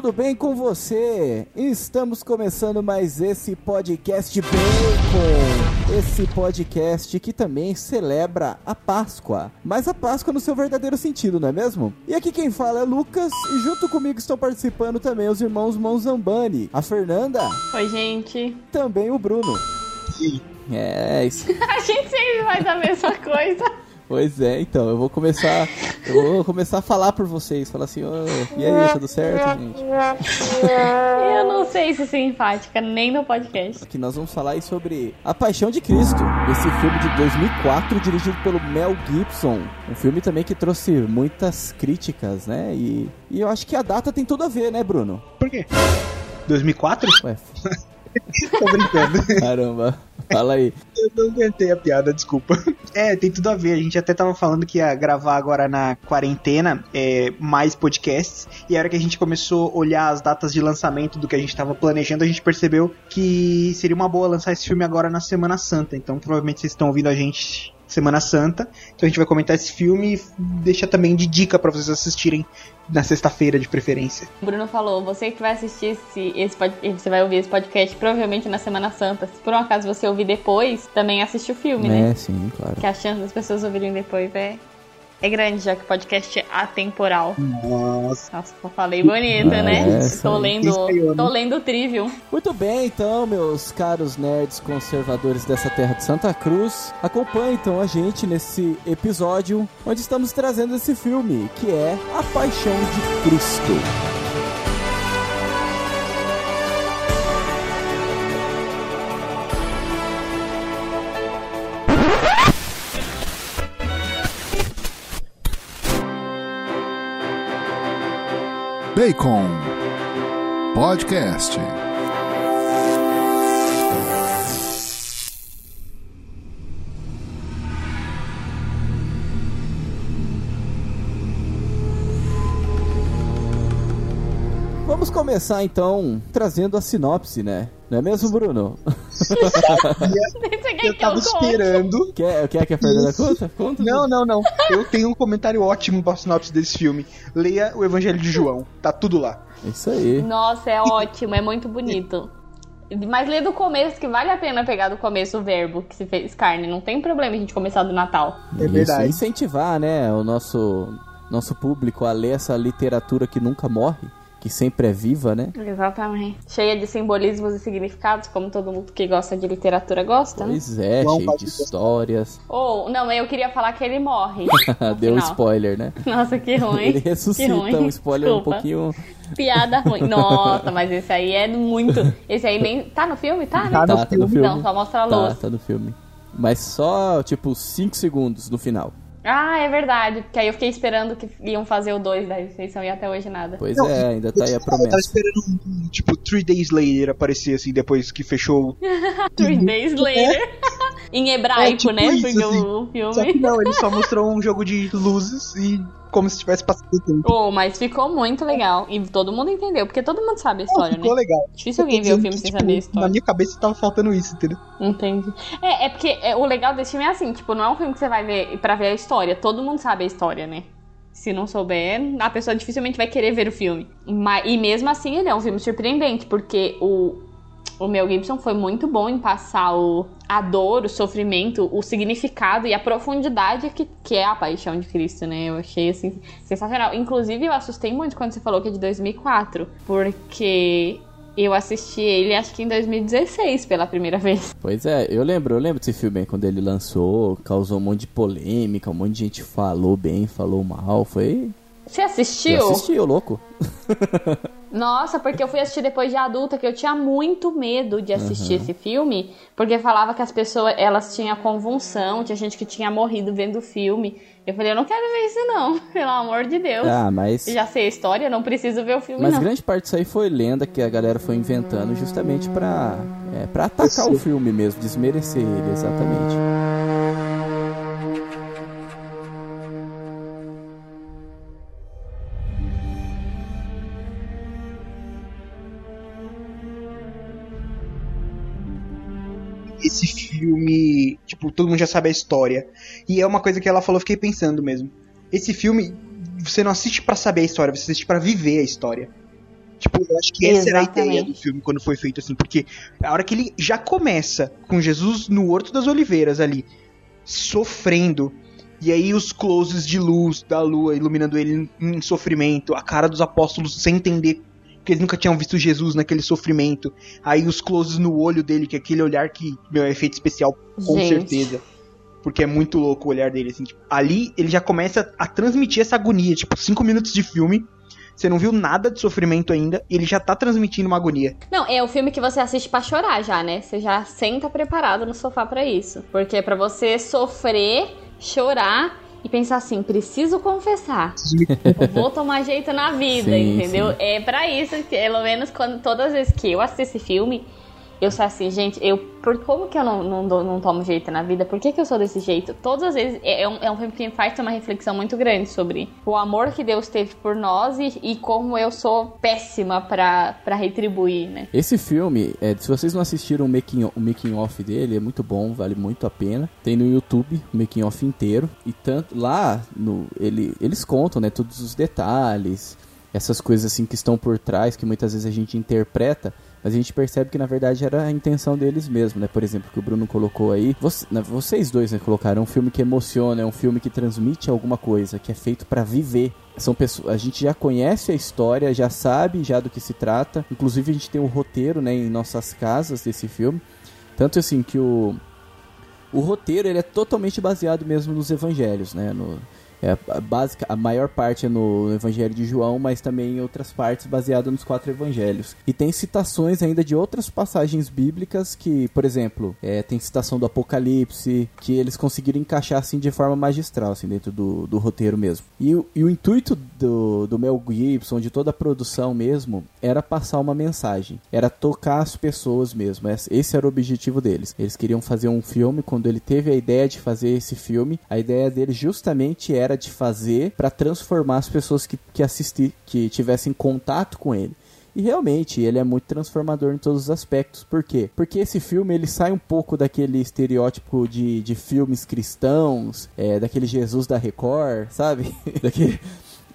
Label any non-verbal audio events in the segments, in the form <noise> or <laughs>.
tudo bem com você? Estamos começando mais esse podcast Bacon. Esse podcast que também celebra a Páscoa. Mas a Páscoa no seu verdadeiro sentido, não é mesmo? E aqui quem fala é Lucas e junto comigo estão participando também os irmãos Monzambani, a Fernanda. Oi, gente. Também o Bruno. É, isso. <laughs> a gente sempre faz a mesma coisa. Pois é, então, eu vou começar. Eu vou começar a falar por vocês. Falar assim, oh, e aí, tudo certo, gente? Eu não sei se simpática, nem no podcast. Aqui nós vamos falar aí sobre A Paixão de Cristo. Esse filme de 2004, dirigido pelo Mel Gibson. Um filme também que trouxe muitas críticas, né? E, e eu acho que a data tem tudo a ver, né, Bruno? Por quê? 2004? Ué, <laughs> Tô brincando. caramba. Fala aí. Eu não aguentei a piada, desculpa. É, tem tudo a ver. A gente até tava falando que ia gravar agora na quarentena é, mais podcasts. E a hora que a gente começou a olhar as datas de lançamento do que a gente tava planejando, a gente percebeu que seria uma boa lançar esse filme agora na Semana Santa. Então provavelmente vocês estão ouvindo a gente Semana Santa. Então a gente vai comentar esse filme e deixa também de dica pra vocês assistirem na sexta-feira de preferência. O Bruno falou, você que vai assistir esse, esse você vai ouvir esse podcast provavelmente na Semana Santa. Se por um acaso você ouvir depois, também assiste o filme, né? É, sim, claro. Que a chance das pessoas ouvirem depois é, é grande, já que o podcast é atemporal. Nossa. Nossa, falei bonito, Ah, né? aí. lendo, né? tô lendo o Trivium. Muito bem, então, meus caros nerds conservadores dessa terra de Santa Cruz, acompanhe então a gente nesse episódio onde estamos trazendo esse filme, que é A Paixão de Cristo. Bacon Podcast. Vamos começar então trazendo a sinopse, né? Não é mesmo, Bruno? <laughs> <laughs> Eu tava esperando. Quer, quer que a Fernanda conta? Conta. Não, não, não. Eu tenho um comentário ótimo pra sinopse desse filme. Leia o Evangelho de João. Tá tudo lá. Isso aí. Nossa, é ótimo, é muito bonito. Mas lê do começo, que vale a pena pegar do começo o verbo que se fez carne. Não tem problema a gente começar do Natal. É verdade. Isso, incentivar, né, o nosso, nosso público a ler essa literatura que nunca morre, que sempre é viva, né? Exatamente. Cheia de simbolismos e significados, como todo mundo que gosta de literatura gosta, né? Pois é, João cheio faz de isso. histórias. <laughs> Ou, não, eu queria falar que ele morre. <laughs> Deu um spoiler, né? <laughs> Nossa, que ruim. Ele ressuscita, ruim. um spoiler Desculpa. um pouquinho. Piada ruim. Nossa, mas esse aí é muito. Esse aí nem. Tá no filme? Tá, né? Tá no Tá, tá no filme. Então, só mostra a Tá, luz. tá no filme. Mas só, tipo, 5 segundos no final. Ah, é verdade. Porque aí eu fiquei esperando que iam fazer o 2 da ressurreição e até hoje nada. Pois Não, é, ainda tá aí a Eu tava promessa. esperando tipo, Three Days Later aparecer, assim, depois que fechou. <laughs> Three days later. <laughs> em hebraico, É, tipo né? isso, Porque assim. o filme. Só que não, ele só <laughs> mostrou um jogo de luzes e como se tivesse passado o tempo. Oh, mas ficou muito legal. E todo mundo entendeu, porque todo mundo sabe a história, Ficou né? legal. Difícil alguém ver o filme sem Tipo, saber a Na história. minha cabeça tava faltando isso, entendeu? Entendi. É, é porque é, o legal desse filme é assim, tipo, não é um filme que você vai ver pra ver a história. Todo mundo sabe a história, né? Se não souber, a pessoa dificilmente vai querer ver o filme. Mas, e mesmo assim, ele é um filme surpreendente, porque o, o Mel Gibson foi muito bom em passar o, a dor, o sofrimento, o significado e a profundidade que, que é a paixão de Cristo, né? Eu achei, assim, sensacional. Inclusive, eu assustei muito quando você falou que é de 2004, porque eu assisti ele, acho que em 2016, pela primeira vez. Pois é, eu lembro, eu lembro desse filme quando ele lançou, causou um monte de polêmica, um monte de gente falou bem, falou mal, foi... Você assistiu? Eu assisti, ô louco. <laughs> Nossa, porque eu fui assistir depois de adulta, que eu tinha muito medo de assistir esse filme, porque falava que as pessoas, elas tinham convulsão, tinha gente que tinha morrido vendo o filme. Eu falei, eu não quero ver isso não, <laughs> pelo amor de Deus. Ah, mas... Já sei a história, não preciso ver o filme Mas não. grande parte disso aí foi lenda que a galera foi inventando justamente pra, é, pra atacar o filme mesmo, desmerecer ele, exatamente. Esse filme, tipo, todo mundo já sabe a história. E é uma coisa que ela falou, fiquei pensando mesmo. Esse filme, você não assiste pra saber a história, você assiste pra viver a história. Tipo, eu acho que essa era a ideia Exatamente. do filme quando foi feito assim, porque a hora que ele já começa com Jesus no Horto das Oliveiras ali, sofrendo, e aí os closes de luz da lua iluminando ele em sofrimento, a cara dos apóstolos sem entender que eles nunca tinham visto Jesus naquele sofrimento, aí os closes no olho dele, que é aquele olhar que, meu, é efeito especial com Gente. certeza. Porque é muito louco o olhar dele, assim. tipo, ali ele já começa a transmitir essa agonia. Tipo, cinco minutos de filme, você não viu nada de sofrimento ainda, e ele já tá transmitindo uma agonia. Não, é o filme que você assiste pra chorar já, né? Você já senta preparado no sofá pra isso. Porque é pra você sofrer, chorar e pensar assim, preciso confessar. Vou tomar jeito na vida, Sim, entendeu? sim. É pra isso, pelo menos quando todas as vezes que eu assisto esse filme, eu sou assim, gente, eu por como que eu não, não, não tomo jeito na vida? Por que, que eu sou desse jeito? Todas as vezes é, é um, é um filme que faz uma reflexão muito grande sobre o amor que Deus teve por nós e, e como eu sou péssima pra retribuir, né? Esse filme, é, se vocês não assistiram o making, o making off dele, é muito bom, vale muito a pena. Tem no YouTube o making off inteiro e tanto lá no ele, eles contam, né, todos os detalhes, essas coisas assim que estão por trás que muitas vezes a gente interpreta, mas a gente percebe que na verdade era a intenção deles mesmo, né? Por exemplo, que o Bruno colocou aí, Você- né, vocês dois né, colocaram um filme que emociona, é um filme que transmite alguma coisa, que é feito pra viver. São pessoas, a gente já conhece a história, já sabe já do que se trata. Inclusive a gente tem o roteiro, né, em nossas casas desse filme. Tanto assim que o o roteiro ele é totalmente baseado mesmo nos evangelhos, né? No, é, a, básica, a maior parte é no Evangelho de João, mas também em outras partes baseado nos quatro evangelhos. E tem citações ainda de outras passagens bíblicas que, por exemplo, é, tem citação do Apocalipse, que eles conseguiram encaixar assim de forma magistral, assim, dentro do, do roteiro mesmo. E, e o intuito do, do Mel Gibson, de toda a produção mesmo, era passar uma mensagem, era tocar as pessoas mesmo. Esse era o objetivo deles. Eles queriam fazer um filme. Quando ele teve a ideia de fazer esse filme, a ideia dele justamente era de fazer para transformar as pessoas que, que assistir, que tivessem contato com ele. E realmente, ele é muito transformador em todos os aspectos. Por quê? Porque esse filme ele sai um pouco daquele estereótipo de, de filmes cristãos, é, daquele Jesus da Record, sabe? <laughs> Daquele,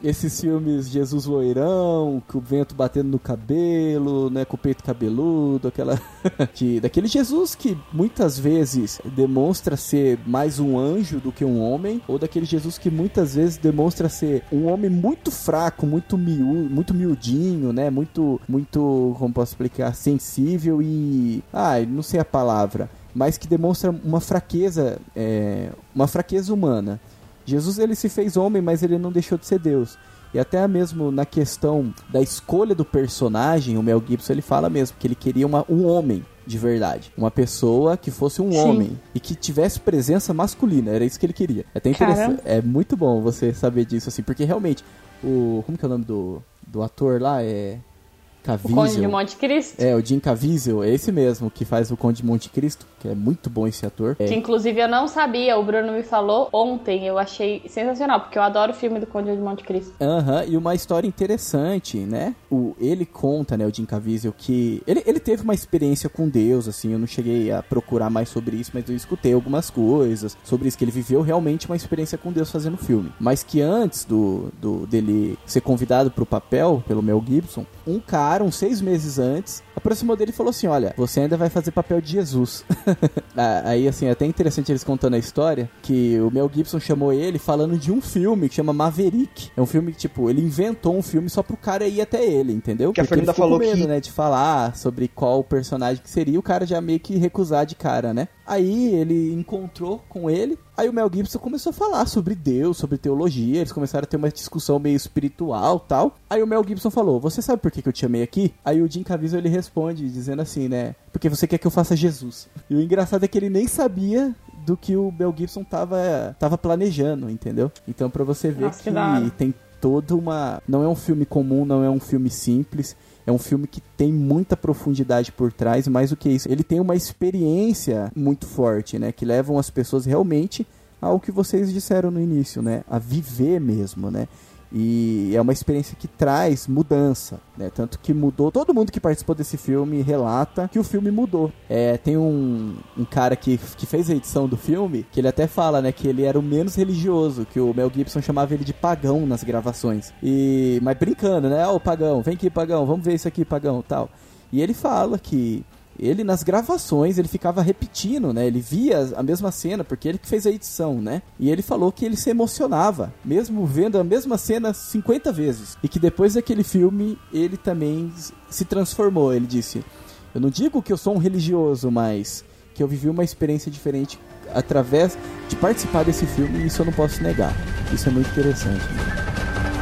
esses filmes Jesus loirão, com o vento batendo no cabelo, né, com o peito cabeludo, aquela <laughs> que daquele Jesus que muitas vezes demonstra ser mais um anjo do que um homem, ou daquele Jesus que muitas vezes demonstra ser um homem muito fraco, muito miú, muito miudinho, né, muito muito, como posso explicar, sensível e, ai, não sei a palavra, mas que demonstra uma fraqueza, é, uma fraqueza humana. Jesus ele se fez homem, mas ele não deixou de ser Deus. E até mesmo na questão da escolha do personagem, o Mel Gibson ele fala mesmo que ele queria uma, um homem de verdade, uma pessoa que fosse um Sim. homem e que tivesse presença masculina, era isso que ele queria. É até interessante, Caramba. é muito bom você saber disso assim, porque realmente o como que é o nome do, do ator lá é O Conde de Caviezel. Monte Cristo. É, o Jim Caviezel, é esse mesmo que faz o Conde de Monte Cristo, que é muito bom esse ator. É, Que inclusive eu não sabia, o Bruno me falou ontem, eu achei sensacional, porque eu adoro o filme do Conde de Monte Cristo. Aham, e uma história interessante, né? O, ele conta, né, o Jim Caviezel, que ele, ele teve uma experiência com Deus, assim, eu não cheguei a procurar mais sobre isso, mas eu escutei algumas coisas sobre isso, que ele viveu realmente uma experiência com Deus fazendo filme. Mas que antes do, do dele ser convidado pro papel, pelo Mel Gibson, um cara, uns seis meses antes, aproximou dele e falou assim, olha, você ainda vai fazer papel de Jesus. <laughs> Ah, Aí, assim, é até interessante eles contando a história, que o Mel Gibson chamou ele falando de um filme que chama Maverick. É um filme que, tipo, ele inventou um filme só pro cara ir até ele, entendeu? Que a Porque ele Fernanda falou medo, que- né, de falar sobre qual personagem que seria, o cara já meio que recusar de cara, né? Aí ele encontrou com ele, aí o Mel Gibson começou a falar sobre Deus, sobre teologia, eles começaram a ter uma discussão meio espiritual tal. Aí o Mel Gibson falou, você sabe por que, que eu te chamei aqui? Aí o Jim Caviezel ele responde dizendo assim, né, porque você quer que eu faça Jesus. E o engraçado é que ele nem sabia do que o Mel Gibson tava, tava planejando, entendeu? Então pra você ver Nossa, que que tem toda uma... Não é um filme comum, não é um filme simples, é um filme que tem muita profundidade por trás, mais do que isso, ele tem uma experiência muito forte, né? Que levam as pessoas realmente ao que vocês disseram no início, né? A viver mesmo, né? E é uma experiência que traz mudança, né? Tanto que mudou. Todo mundo que participou desse filme relata que o filme mudou. É, tem um, um cara que, que fez a edição do filme que ele até fala, né, que ele era o menos religioso, que o Mel Gibson chamava ele de pagão nas gravações. E mas brincando, né? Ó, oh, pagão, vem aqui, pagão, vamos ver isso aqui, pagão, tal. E ele fala que ele nas gravações ele ficava repetindo, né? Ele via a mesma cena porque ele que fez a edição, né? E ele falou que ele se emocionava, mesmo vendo a mesma cena 50 vezes, e que depois daquele filme ele também se transformou. Ele disse: "Eu não digo que eu sou um religioso, mas que eu vivi uma experiência diferente através de participar desse filme e isso eu não posso negar. Isso é muito interessante." Né?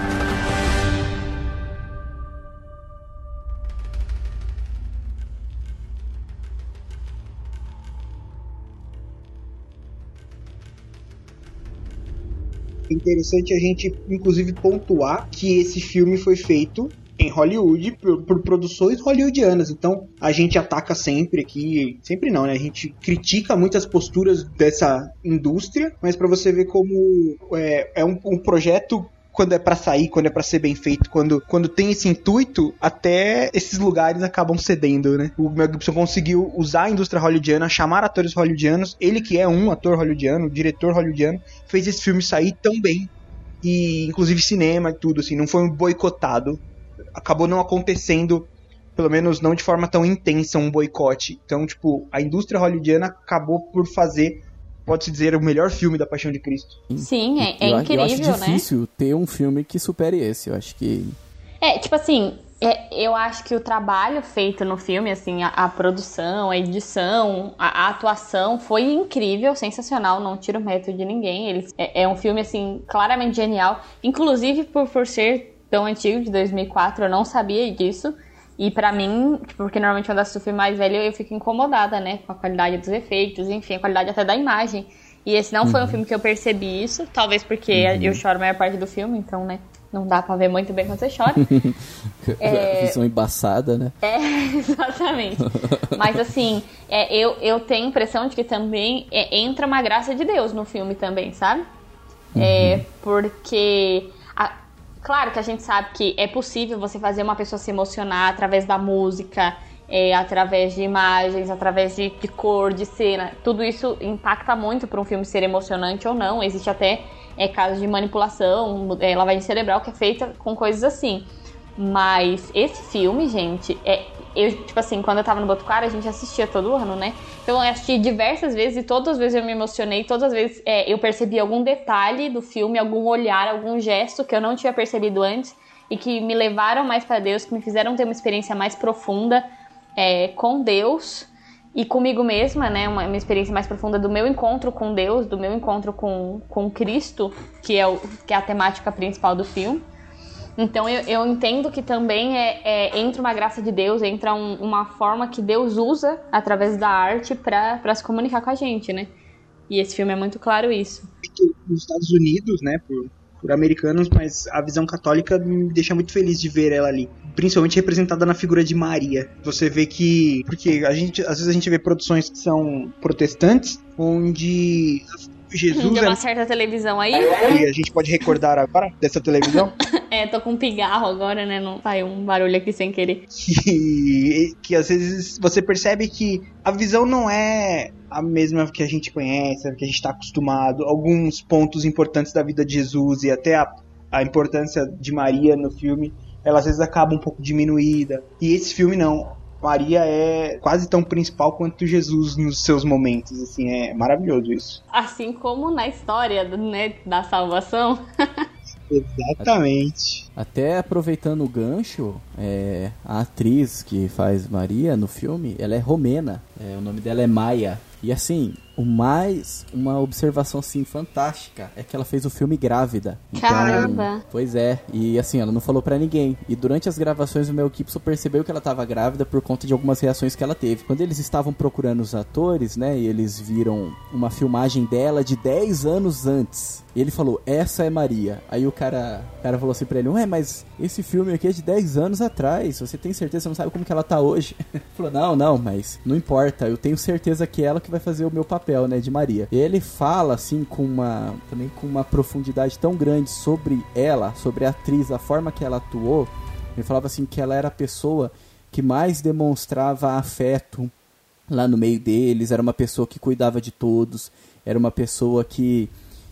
Interessante a gente, inclusive, pontuar que esse filme foi feito em Hollywood por, por, produções hollywoodianas. Então a gente ataca sempre aqui, sempre não, né? A gente critica muitas posturas dessa indústria, mas para você ver como é, é um, um projeto quando é para sair, quando é para ser bem feito, quando, quando tem esse intuito, até esses lugares acabam cedendo, né? O Mel Gibson conseguiu usar a indústria hollywoodiana, chamar atores hollywoodianos, ele que é um ator hollywoodiano, diretor hollywoodiano, fez esse filme sair tão bem. E inclusive cinema e tudo assim, não foi um boicotado. Acabou não acontecendo pelo menos não de forma tão intensa um boicote. Então, tipo, a indústria hollywoodiana acabou por fazer pode-se dizer, o melhor filme da Paixão de Cristo. Sim, é, é eu, incrível, né? Eu acho difícil né? ter um filme que supere esse. Eu acho que. É, tipo assim, é, eu acho que o trabalho feito no filme, assim, a, a produção, a edição, a, a, atuação foi incrível, sensacional, não tiro o mérito de ninguém. Ele, é, é, um filme, assim, claramente genial. Inclusive, por, por ser tão antigo, de 2004, eu não sabia disso. E para mim, porque normalmente quando eu assisto mais velho, eu fico incomodada, né? Com a qualidade dos efeitos, enfim, a qualidade até da imagem. E esse não uhum. foi um uhum. filme que eu percebi isso, talvez porque uhum. eu choro a maior parte do filme, então, né? Não dá pra ver muito bem quando você chora. <laughs> é... <laughs> Visão embaçada, né? É, <laughs> exatamente. Mas assim, é, eu, eu tenho a impressão de que também é, entra uma graça de Deus no filme também, sabe? É, uhum. É, porque Claro que a gente sabe que é possível você fazer uma pessoa se emocionar através da música, é, através de imagens, através de, de, cor, de cena. Tudo isso impacta muito para um filme ser emocionante ou não. Existe até é, casos de manipulação, é, lavagem cerebral que é feita com coisas assim. Mas esse filme, gente, é, eu, tipo assim, quando eu tava no Botucara, a gente assistia todo ano, né? Então eu assisti diversas vezes e todas as vezes eu me emocionei, todas as vezes é, eu percebi algum detalhe do filme, algum olhar, algum gesto que eu não tinha percebido antes e que me levaram mais para Deus, que me fizeram ter uma experiência mais profunda é, com Deus e comigo mesma, né? Uma, uma, experiência mais profunda do meu encontro com Deus, do meu encontro com, com Cristo, que é, o, que é a temática principal do filme. Então eu, eu entendo que também é, é, entra uma graça de Deus, entra um, uma forma que Deus usa através da arte para se comunicar com a gente, né? E esse filme é muito claro isso. Nos Estados Unidos, né, por, por americanos, mas a visão católica me deixa muito feliz de ver ela ali. Principalmente representada na figura de Maria. Você vê que. Porque a gente, às vezes a gente vê produções que são protestantes, onde Jesus. De uma é... certa televisão aí. E a gente pode recordar agora dessa televisão? <laughs> é, tô com um pigarro agora, né? Não saiu um barulho aqui sem querer. Que, que às vezes você percebe que a visão não é a mesma que a gente conhece, que a gente está acostumado. Alguns pontos importantes da vida de Jesus e até a, a importância de Maria no filme, ela às vezes acaba um pouco diminuída. E esse filme não Maria é quase tão principal quanto Jesus nos seus momentos, assim, é maravilhoso isso. Assim como na história né, da salvação. <laughs> <laughs> Exatamente. Até aproveitando o gancho, é, a atriz que faz Maria no filme, ela é romena. É, o nome dela é Maia. E assim, o mais uma observação assim fantástica é que ela fez o filme grávida. Então, Caramba. Pois é, e assim, ela não falou para ninguém. E durante as gravações o Mel Gibson percebeu que ela tava grávida por conta de algumas reações que ela teve. Quando eles estavam procurando os atores, né, e eles viram uma filmagem dela de 10 anos antes. E ele falou: "Essa é Maria". Aí o cara, o cara falou assim para ele: "Ué, mas esse filme aqui é de 10 anos atrás. Você tem certeza, você não sabe como que ela tá hoje?". <laughs> Ele falou: "Não, não, mas não importa. Eu tenho certeza que é ela que vai fazer o meu papel papel, né, de Maria. Ele fala assim com uma também com uma profundidade tão grande sobre ela, sobre a atriz, a forma que ela atuou. Ele falava assim que ela era a pessoa que mais demonstrava afeto lá no meio deles, era uma pessoa que cuidava de todos, era uma pessoa que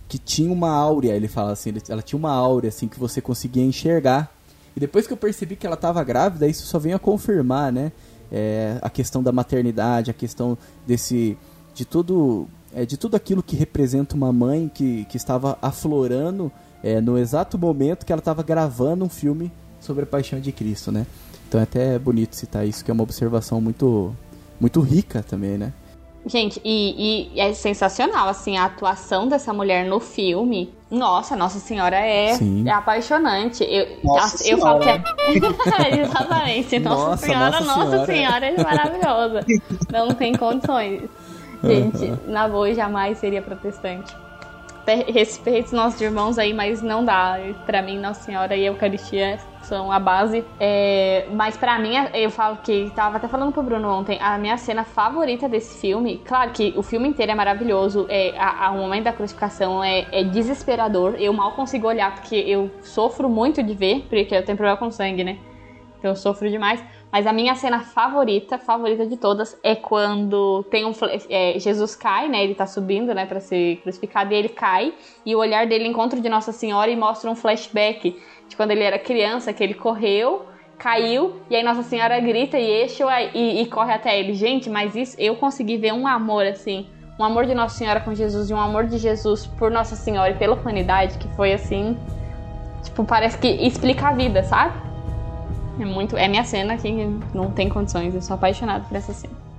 que tinha uma áurea, ele fala assim, ela tinha uma áurea assim que você conseguia enxergar. E depois que eu percebi que ela estava grávida, isso só vem a confirmar, né? É, a questão da maternidade, a questão desse de tudo é, de tudo aquilo que representa uma mãe que, que estava aflorando é, no exato momento que ela estava gravando um filme sobre a paixão de Cristo, né? Então é até bonito citar isso, que é uma observação muito muito rica também, né? Gente, e, e, é sensacional, assim, a atuação dessa mulher no filme. Nossa, Nossa Senhora é, é apaixonante. Eu, nossa eu falo que é. Exatamente. Nossa, nossa Senhora, Nossa Senhora. Senhora é maravilhosa. Não tem condições. <laughs> Gente, na boa jamais seria protestante. Respeito os nossos irmãos aí, mas não dá. Pra mim, Nossa Senhora e Eucaristia são a base. É, mas para mim, eu falo que tava até falando pro Bruno ontem, a minha cena favorita desse filme, claro que o filme inteiro é maravilhoso, é, a, a, o momento da crucificação é, é, desesperador. Eu mal consigo olhar porque eu sofro muito de ver, porque eu tenho problema com sangue, né? Então eu sofro demais. Mas a minha cena favorita, favorita de todas, é quando tem um é, Jesus cai, né? Ele tá subindo, né, para ser crucificado e ele cai e o olhar dele encontra de Nossa Senhora e mostra um flashback de quando ele era criança, que ele correu, caiu e aí Nossa Senhora grita e eixo e, e corre até ele. Gente, mas isso eu consegui ver um amor assim, um amor de Nossa Senhora com Jesus e um amor de Jesus por Nossa Senhora e pela humanidade que foi assim, tipo, parece que explica a vida, sabe? É muito. É minha cena que não tem condições. Eu sou apaixonada por essa cena.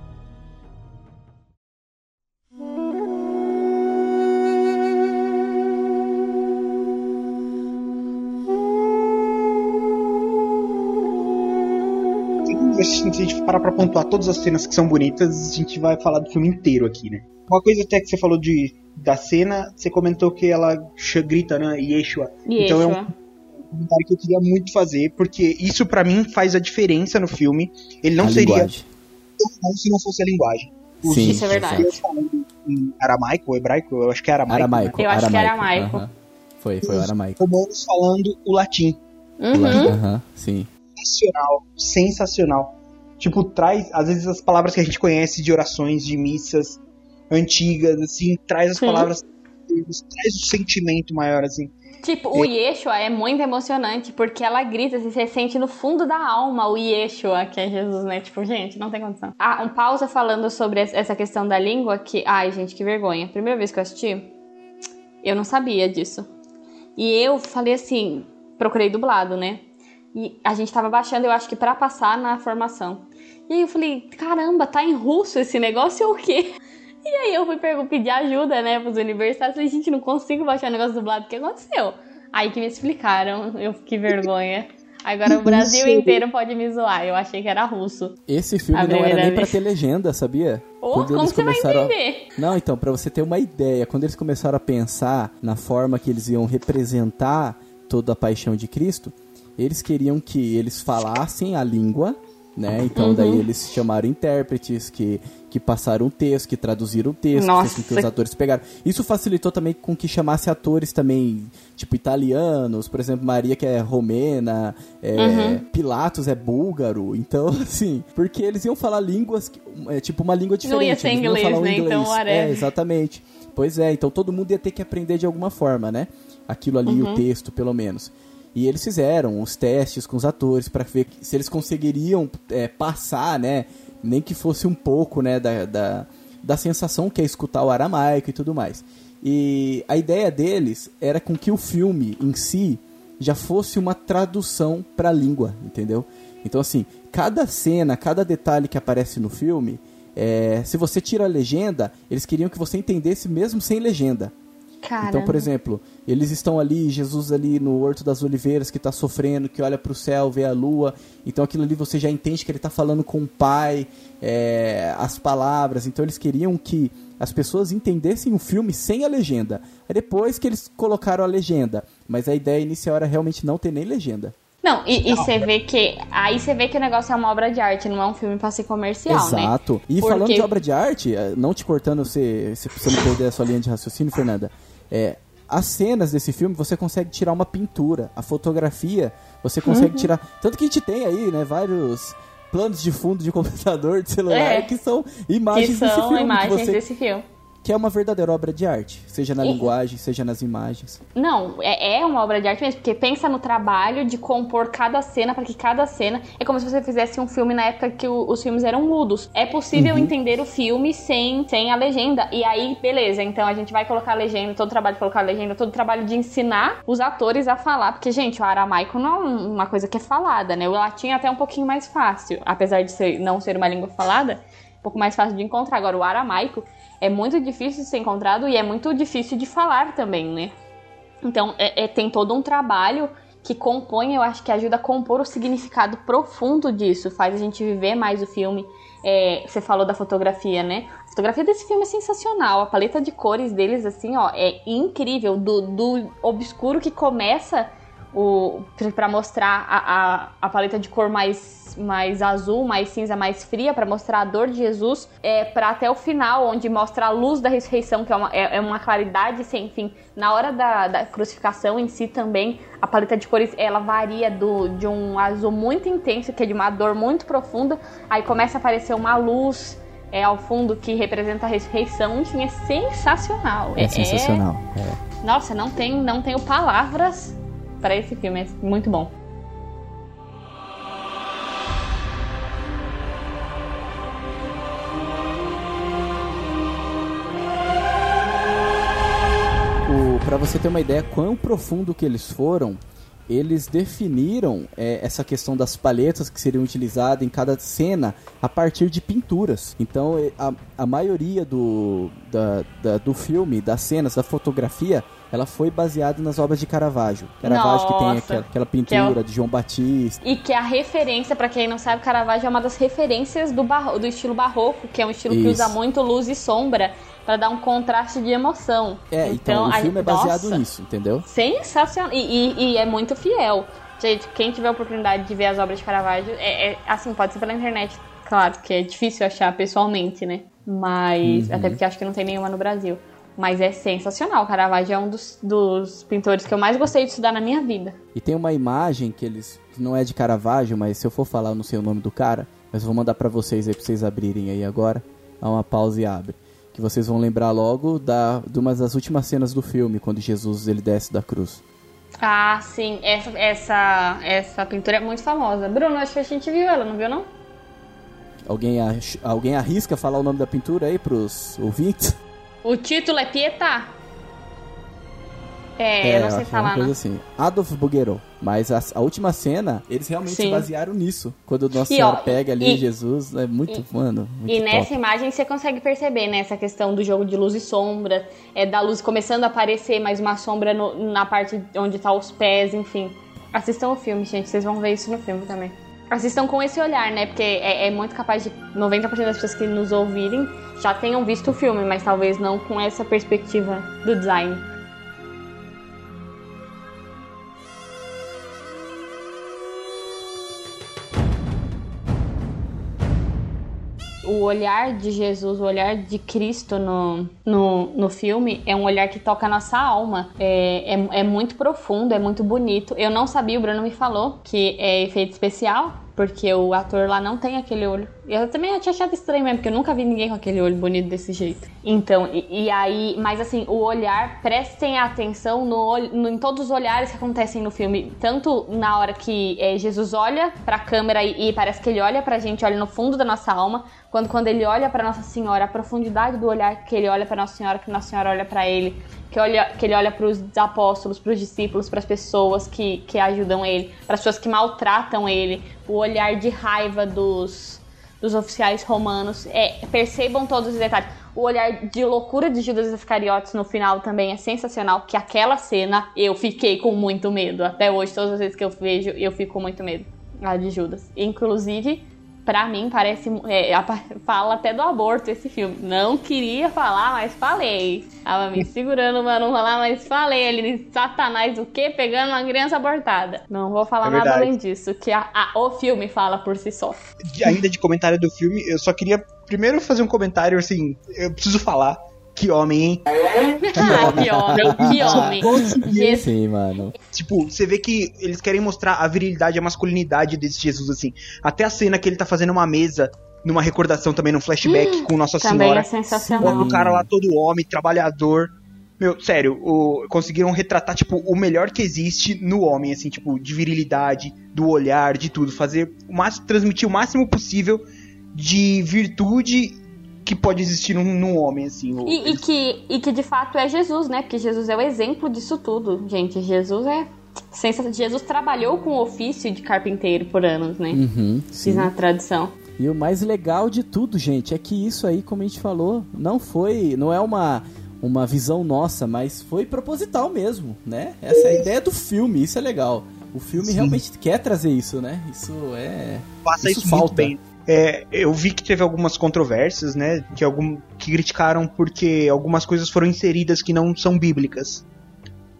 se a gente parar pra pontuar todas as cenas que são bonitas, a gente vai falar do filme inteiro aqui, né? Uma coisa até que você falou de, da cena, você comentou que ela grita, né? Yeshua. Yeshua. Então é um comentário que eu queria muito fazer, porque isso para mim faz a diferença no filme. Ele não a seria linguagem. tão bom se não fosse a linguagem. Os Sim, isso é verdade. Em aramaico ou hebraico, eu acho que é aramaico. aramaico eu acho aramaico. que é aramaico. Uhum. Foi, foi Os aramaico. romanos falando o latim. Uhum. Uhum. Sim. Sensacional, sensacional. Tipo, traz, às vezes, as palavras que a gente conhece de orações, de missas antigas, assim, traz as Sim. palavras, traz o sentimento maior, assim. Tipo, o Yeshua é muito emocionante porque ela grita, assim, você sente no fundo da alma o Yeshua, que é Jesus, né? Tipo, gente, não tem condição. Ah, um pausa falando sobre essa questão da língua que. Ai, gente, que vergonha. Primeira vez que eu assisti, eu não sabia disso. E eu falei assim, procurei dublado, né? E a gente tava baixando, eu acho que para passar na formação. E aí eu falei, caramba, tá em russo esse negócio ou o quê? E aí eu fui pedir ajuda, né, pros universitários. Falei, gente, não consigo baixar o negócio dublado. O que aconteceu? Aí que me explicaram. <laughs> Eu fiquei vergonha. Agora o Brasil inteiro pode me zoar. Eu achei que era russo. Esse filme não era nem pra ter legenda, sabia? Oh, quando como você vai entender? A... Não, então, pra você ter uma ideia, quando eles começaram a pensar na forma que eles iam representar toda a paixão de Cristo, eles queriam que eles falassem a língua né? Então uhum. daí eles chamaram intérpretes que, que passaram o texto, que traduziram o texto, que os atores pegaram. Isso facilitou também com que chamasse atores também, tipo italianos, por exemplo, Maria que é romena, é, uhum. Pilatos é búlgaro, então <laughs> assim, porque eles iam falar línguas, é, tipo uma língua diferente. Não ia ser inglês, né? Inglês. Então, é, exatamente. Pois é, então todo mundo ia ter que aprender de alguma forma, né? Aquilo ali, uhum. o texto, pelo menos. E eles fizeram os testes com os atores para ver se eles conseguiriam é, passar, né? Nem que fosse um pouco, né? Da, da, da sensação que é escutar o aramaico e tudo mais. E a ideia deles era com que o filme em si já fosse uma tradução para a língua, entendeu? Então, assim, cada cena, cada detalhe que aparece no filme, é, se você tira a legenda, eles queriam que você entendesse mesmo sem legenda. Então, por exemplo, eles estão ali, Jesus ali no Horto das Oliveiras, que está sofrendo, que olha para o céu, vê a lua. Então, aquilo ali você já entende que ele está falando com o Pai, é, as palavras. Então, eles queriam que as pessoas entendessem o filme sem a legenda. Aí depois que eles colocaram a legenda. Mas a ideia inicial era realmente não ter nem legenda. Não, e você vê que. Aí você vê que o negócio é uma obra de arte, não é um filme pra ser comercial, né? Exato. E Porque- falando de obra de arte, eh, não te cortando se você não perder a sua linha de raciocínio, Fernanda, é, as cenas desse filme você consegue tirar uma pintura, a fotografia você Uhum. consegue tirar. Tanto que a gente tem aí, né, vários planos de fundo de <laughs> computador, de celular, É. que são Que imagens desse são filme. que imagens você- desse filme. Que é uma verdadeira obra de arte, seja na É. linguagem, seja nas imagens. Não, é, é uma obra de arte mesmo, porque pensa no trabalho de compor cada cena, para que cada cena. É como se você fizesse um filme na época que o- os filmes eram mudos. É possível entender o filme sem, sem a legenda. E aí, beleza, então a gente vai colocar a legenda, todo o trabalho de colocar a legenda, todo o trabalho de ensinar os atores a falar. Porque, gente, o aramaico não é um- uma coisa que é falada, né? O latim é até um pouquinho mais fácil, apesar de ser, não ser uma língua falada. Um pouco mais fácil de encontrar. Agora, o aramaico é muito difícil de ser encontrado e é muito difícil de falar também, né? Então, é- é- tem todo um trabalho que compõe, eu acho que ajuda a compor o significado profundo disso, faz a gente viver mais o filme. É, você falou da fotografia, né? A fotografia desse filme é sensacional, a paleta de cores deles, assim, ó, é incrível. Do, do obscuro que começa para mostrar a, a, a paleta de cor mais, mais azul, mais cinza, mais fria, para mostrar a dor de Jesus, é, para até o final, onde mostra a luz da ressurreição, que é uma, é, é uma claridade sem fim. Na hora da, da crucificação em si também, a paleta de cores ela varia do, de um azul muito intenso, que é de uma dor muito profunda, aí começa a aparecer uma luz. É, ao fundo que representa a ressurreição, enfim, é sensacional. É, sensacional. é. Nossa, não tem, não tenho palavras para esse filme, é muito bom. O, pra você ter uma ideia quão profundo que eles foram, eles definiram é, essa questão das paletas que seriam utilizadas em cada cena a partir de pinturas. Então, a, a maioria do, da, da- do filme, das cenas, da fotografia, ela foi baseada nas obras de Caravaggio. Caravaggio que tem Nossa, aquela, aquela que é pintura o- de João Batista. E que a referência, pra quem não sabe, Caravaggio é uma das referências do, barro, do estilo barroco, que é um estilo que Isso. usa muito luz e sombra pra dar um contraste de emoção. É, então, o a- filme é baseado nossa, nisso, entendeu? Sensacional. E, e- e é muito fiel. Gente, quem tiver a oportunidade de ver as obras de Caravaggio, é, é- assim, pode ser pela internet, claro, que é difícil achar pessoalmente, né? Mas, Uhum. até porque acho que não tem nenhuma no Brasil. Mas é sensacional. Caravaggio é um dos, dos pintores que eu mais gostei de estudar na minha vida. E tem uma imagem que eles. que não é de Caravaggio, mas se eu for falar, eu não sei o nome do cara. Mas vou mandar pra vocês aí pra vocês abrirem aí agora. Dá uma pausa e abre. Que vocês vão lembrar logo da, de uma das últimas cenas do filme, quando Jesus ele desce da cruz. Ah, sim. Essa, essa, essa pintura é muito famosa. Bruno, acho que a gente viu ela, não viu, não? Alguém, alguém arrisca falar o nome da pintura aí pros ouvintes? O título é Pietà. É, eu não sei é uma falar, coisa não. assim. Adolf Buguerot. Mas a, a última cena, eles realmente se Sim. basearam nisso. Quando Nossa E, Senhora pega ali e- Jesus, é muito, mano, muito E top. nessa imagem você consegue perceber, né, essa questão do jogo de luz e sombra, é, da luz começando a aparecer, mais uma sombra no- na parte onde tá os pés, enfim. Assistam o filme, gente, vocês vão ver isso no filme também. Assistam com esse olhar, né, porque é, é muito capaz de 90% das pessoas que nos ouvirem já tenham visto o filme, mas talvez não com essa perspectiva do design. O olhar de Jesus, o olhar de Cristo no, no, no filme é um olhar que toca a nossa alma. É, é, é muito profundo, é muito bonito. Eu não sabia, o Bruno me falou que é efeito especial, porque o ator lá não tem aquele olho. Eu também tinha achado estranho mesmo, porque eu nunca vi ninguém com aquele olho bonito desse jeito. Então, e, e aí, mas assim, o olhar, prestem atenção no, no- em todos os olhares que acontecem no filme. Tanto na hora que é, Jesus olha pra câmera e, e parece que ele olha pra gente, olha no fundo da nossa alma, quando, quando ele olha pra Nossa Senhora, a profundidade do olhar que ele olha pra Nossa Senhora, que Nossa Senhora olha pra ele, que, olha, que ele olha pros apóstolos, pros discípulos, pras pessoas que, que ajudam ele, pras pessoas que maltratam ele, o olhar de raiva dos, dos oficiais romanos. É, percebam todos os detalhes. O olhar de loucura de Judas Iscariotes no final também é sensacional, que aquela cena eu fiquei com muito medo. Até hoje, todas as vezes que eu vejo, eu fico com muito medo. A de Judas. Inclusive, pra mim parece. É, <laughs> fala até do aborto esse filme. Não queria falar, mas falei. Tava me segurando pra não falar, mas falei. Ele, Satanás, o quê? Pegando uma criança abortada. Não vou falar é nada além disso, que a, a, o filme fala por si só. Ainda de comentário do filme, eu só queria primeiro fazer um comentário assim. Eu preciso falar que homem, hein? ah, que homem, que homem. <laughs> Sim, mano. Tipo, você vê que eles querem mostrar a virilidade, a masculinidade desse Jesus, assim. Até a cena que ele tá fazendo uma mesa numa recordação também, num flashback hum, com Nossa também Senhora. É sensacional. O cara lá todo homem, trabalhador. Meu, sério, o, conseguiram retratar, tipo, o melhor que existe no homem, assim, tipo, de virilidade, do olhar, de tudo. Fazer o máximo, transmitir o máximo possível de virtude que pode existir num, num homem, assim. E, e, que, e que de fato é Jesus, né? Porque Jesus é o exemplo disso tudo, gente. Jesus é. Jesus trabalhou com o ofício de carpinteiro por anos, né? Uhum, Fiz na tradição. E o mais legal de tudo, gente, é que isso aí, como a gente falou, não foi. Não é uma uma visão nossa, mas foi proposital mesmo, né? Essa é a ideia do filme, isso é legal. O filme Sim. realmente quer trazer isso, né? Isso é. Passa isso, isso falta. bem. É, eu vi que teve algumas controvérsias, né? Que, algum, que criticaram porque algumas coisas foram inseridas que não são bíblicas.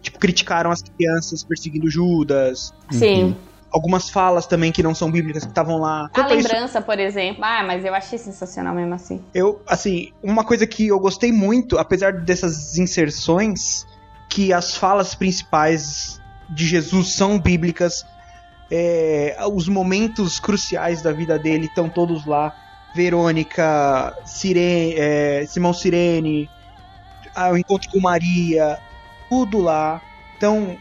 Tipo, criticaram as crianças perseguindo Judas. Sim. Uhum. Algumas falas também que não são bíblicas que estavam lá. a lembrança, isso, por exemplo. Ah, mas eu achei sensacional mesmo assim. Eu, assim, uma coisa que eu gostei muito, apesar dessas inserções, que as falas principais de Jesus são bíblicas é, os momentos cruciais da vida dele estão todos lá. Verônica, Sirene, é, Simão Sirene, o encontro com Maria, tudo lá. Então,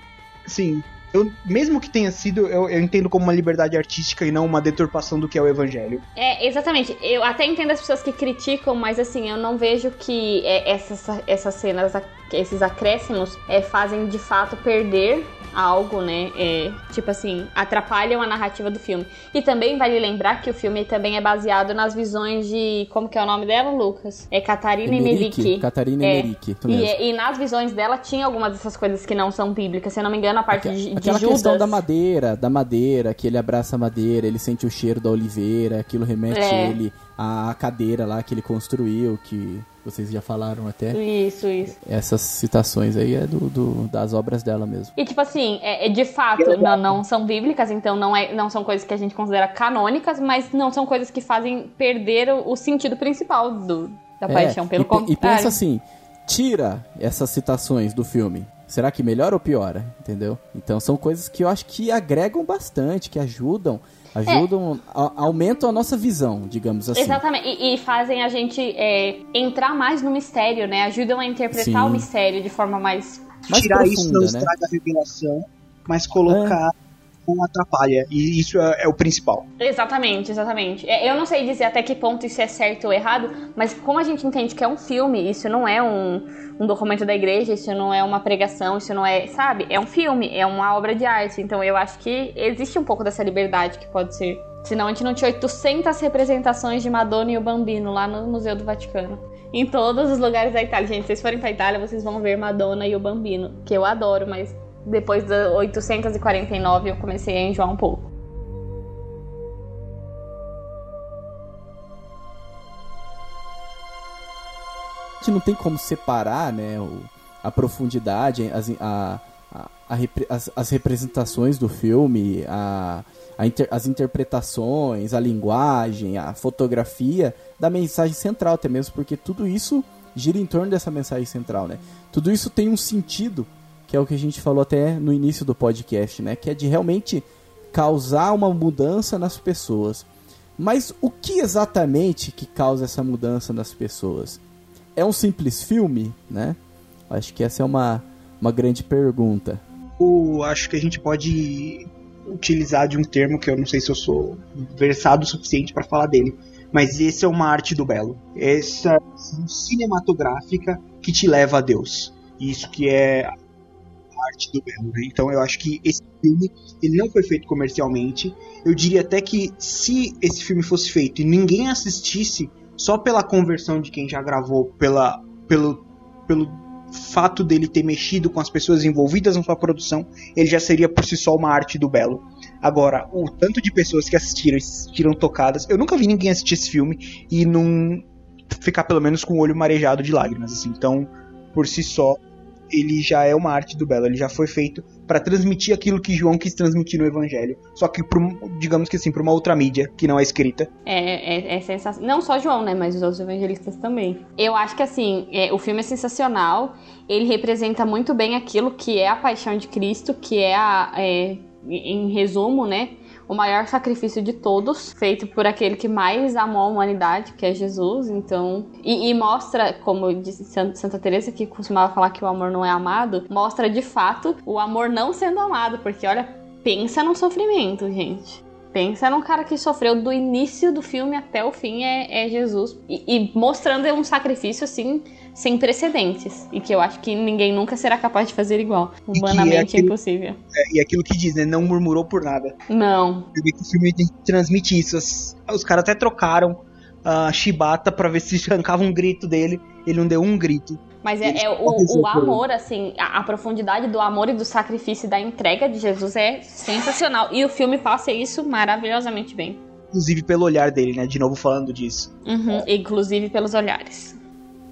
assim, eu, mesmo que tenha sido, eu, eu, entendo como uma liberdade artística e não uma deturpação do que é o evangelho. É, exatamente. Eu até entendo as pessoas que criticam, mas assim, eu não vejo que é, essas, essas cenas, esses acréscimos, é, fazem de fato perder algo, né? É, tipo assim, atrapalham a narrativa do filme. E também vale lembrar que o filme também é baseado nas visões de. Como que é o nome dela, Lucas? É Catarina Emerick. Catarina é. Emerick. E, é, e, nas visões dela tinha algumas dessas coisas que não são bíblicas. Se eu não me engano, a parte de, de Aquela Judas. questão da madeira, da madeira, que ele abraça a madeira, ele sente o cheiro da oliveira, aquilo remete é. ele à cadeira lá que ele construiu, que vocês já falaram até. Isso, isso. Essas citações aí é do, do das obras dela mesmo. E tipo assim, é, é de fato, não, não, são bíblicas, então não, é, não são coisas que a gente considera canônicas, mas não são coisas que fazem perder o, o sentido principal do, da é, paixão. Pelo e, contrário. E pensa assim, tira essas citações do filme. Será que melhora ou piora? Entendeu? Então são coisas que eu acho que agregam bastante, que ajudam Ajudam, é. a, aumentam a nossa visão, digamos assim. Exatamente, e, e fazem a gente é, entrar mais no mistério, né? Ajudam a interpretar Sim. o mistério de forma mais. mais Tirar profunda, isso não né? estraga a revelação, mas colocar. É não atrapalha. E isso é, é, o principal. Exatamente, exatamente. É, eu não sei dizer até que ponto isso é certo ou errado, mas como a gente entende que é um filme, isso não é um, um documento da igreja, isso não é uma pregação, isso não é, sabe? É um filme, é uma obra de arte. Então eu acho que existe um pouco dessa liberdade que pode ser. Senão a gente não tinha 800 representações de Madonna e o Bambino lá no Museu do Vaticano. Em todos os lugares da Itália. Gente, se vocês forem pra Itália, vocês vão ver Madonna e o Bambino, que eu adoro, mas depois da 849 eu comecei a enjoar um pouco. A gente não tem como separar, né, a profundidade, as, a, a, a, as, as, representações do filme, a, inter, as interpretações, a linguagem, a fotografia da mensagem central, até mesmo porque tudo isso gira em torno dessa mensagem central, né? Tudo isso tem um sentido, que é o que a gente falou até no início do podcast, né? Que é de realmente causar uma mudança nas pessoas. Mas o que exatamente que causa essa mudança nas pessoas? é um simples filme, né? Acho que essa é uma, uma grande pergunta. Eu acho que a gente pode utilizar de um termo que eu não sei se eu sou versado o suficiente para falar dele, mas esse é uma arte do belo. Essa é cinematográfica que te leva a Deus. Isso que é a arte do belo. Né? Então eu acho que esse filme ele não foi feito comercialmente. Eu diria até que se esse filme fosse feito e ninguém assistisse, só pela conversão de quem já gravou, pela, pelo, pelo fato dele ter mexido com as pessoas envolvidas na sua produção, ele já seria por si só uma arte do belo. Agora, o tanto de pessoas que assistiram e se sentiram tocadas, eu nunca vi ninguém assistir esse filme e não ficar pelo menos com o olho marejado de lágrimas, assim. Então, por si só, ele já é uma arte do belo, ele já foi feito para transmitir aquilo que João quis transmitir no evangelho, só que pro, digamos que assim, para uma outra mídia que não é escrita. É, é, é sensacional. Não só João, né, mas os outros evangelistas também. Eu acho que assim, é, o filme é sensacional, ele representa muito bem aquilo que é a paixão de Cristo, que é a é, em resumo, né, o maior sacrifício de todos, feito por aquele que mais amou a humanidade, que é Jesus. Então, e, e mostra, como disse Santa Teresa, que costumava falar que o amor não é amado, mostra de fato o amor não sendo amado, porque olha, pensa no sofrimento, gente. Pensa num cara que sofreu do início do filme até o fim, é, é Jesus. E, e mostrando um sacrifício assim sem precedentes e que eu acho que ninguém nunca será capaz de fazer igual. Humanamente é aquilo, impossível. É, e aquilo que diz, né? Não murmurou por nada. Não. Eu vi que o filme transmite isso. Os, os caras até trocaram a Shibata para ver se <laughs> arrancava um grito dele. Ele não deu um grito. Mas é, é o, o, amor, assim, a, a, profundidade do amor e do sacrifício e da entrega de Jesus é sensacional. E o filme passa isso maravilhosamente bem. Inclusive pelo olhar dele, né? De novo falando disso. Uhum, inclusive pelos olhares.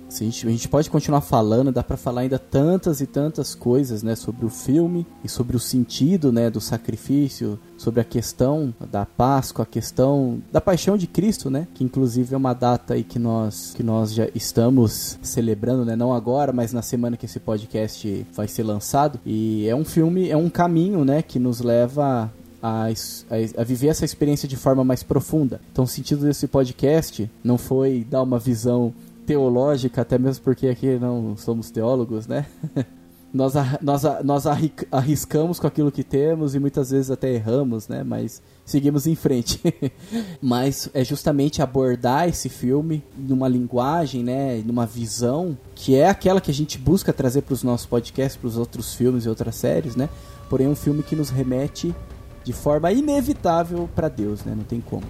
A, gente, a gente pode continuar falando, dá para falar ainda tantas e tantas coisas, né, sobre o filme e sobre o sentido, né, do sacrifício, sobre a questão da Páscoa, a questão da paixão de Cristo, né, que inclusive é uma data aí que nós que nós já estamos celebrando, né, não agora, mas na semana que esse podcast vai ser lançado. E é um filme, é um caminho, né, que nos leva a, a, a, viver essa experiência de forma mais profunda. Então, o sentido desse podcast não foi dar uma visão teológica, até mesmo porque aqui não somos teólogos, né? <laughs> nós, nós, nós arriscamos com aquilo que temos e muitas vezes até erramos, né? Mas seguimos em frente. <laughs> Mas é justamente abordar esse filme numa linguagem, né? Numa visão que é aquela que a gente busca trazer para os nossos podcasts, para os outros filmes e outras séries, né? Porém, é um filme que nos remete de forma inevitável para Deus, né? Não tem como.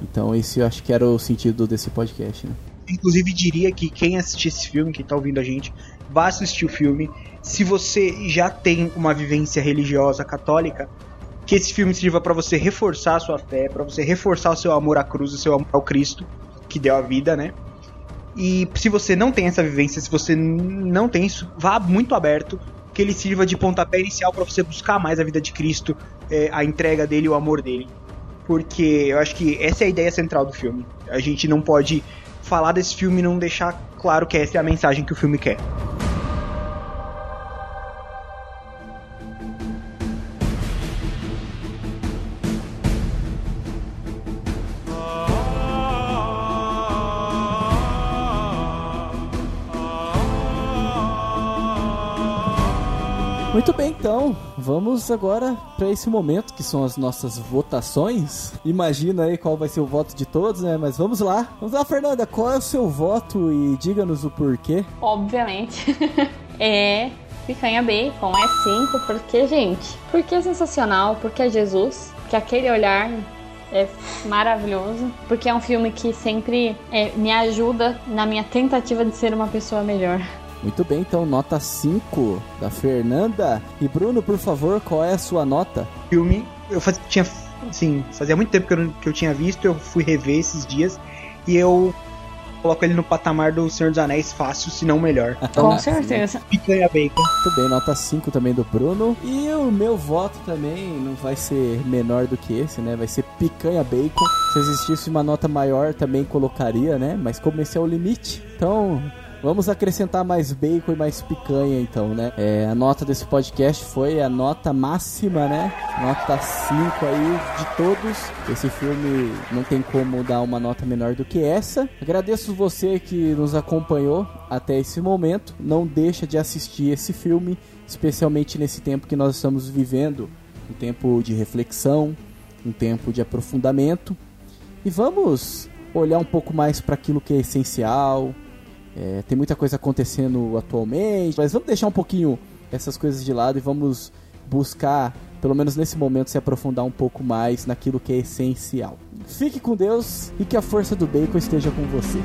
Então, esse eu acho que era o sentido desse podcast, né? Inclusive, diria que quem assistir esse filme, quem tá ouvindo a gente, vá assistir o filme. Se você já tem uma vivência religiosa católica, que esse filme sirva para você reforçar a sua fé, para você reforçar o seu amor à cruz, o seu amor ao Cristo, que deu a vida, né? E se você não tem essa vivência, se você não tem isso, vá muito aberto, que ele sirva de pontapé inicial para você buscar mais a vida de Cristo, é, a entrega dele, o amor dele. Porque eu acho que essa é a ideia central do filme. A gente não pode falar desse filme e não deixar claro que essa é a mensagem que o filme quer. Vamos agora para esse momento que são as nossas votações. Imagina aí qual vai ser o voto de todos, né? Mas vamos lá. Vamos lá, Fernanda, qual é o seu voto e diga-nos o porquê? Obviamente. <laughs> é picanha bacon, é 5, porque, gente, porque é sensacional, porque é Jesus, porque aquele olhar é maravilhoso, porque é um filme que sempre é, me ajuda na minha tentativa de ser uma pessoa melhor. Muito bem, então nota 5 da Fernanda. E Bruno, por favor, qual é a sua nota? Filme, eu faz, tinha, assim, fazia muito tempo que eu, que eu tinha visto, eu fui rever esses dias e eu coloco ele no patamar do Senhor dos Anéis fácil, se não melhor. <laughs> Com certeza. Picanha bacon. Muito bem, nota 5 também do Bruno. E o meu voto também não vai ser menor do que esse, né? Vai ser picanha bacon. Se existisse uma nota maior, também colocaria, né? Mas como esse é o limite, então Vamos acrescentar mais bacon e mais picanha, então, né? É, a nota desse podcast foi a nota máxima, né? Nota 5 aí de todos. Esse filme não tem como dar uma nota menor do que essa. Agradeço você que nos acompanhou até esse momento. Não deixa de assistir esse filme, especialmente nesse tempo que nós estamos vivendo. Um tempo de reflexão, um tempo de aprofundamento. E vamos olhar um pouco mais para aquilo que é essencial, é, tem muita coisa acontecendo atualmente, mas vamos deixar um pouquinho essas coisas de lado e vamos buscar, pelo menos nesse momento, se aprofundar um pouco mais naquilo que é essencial. Fique com Deus e que a força do bacon esteja com você.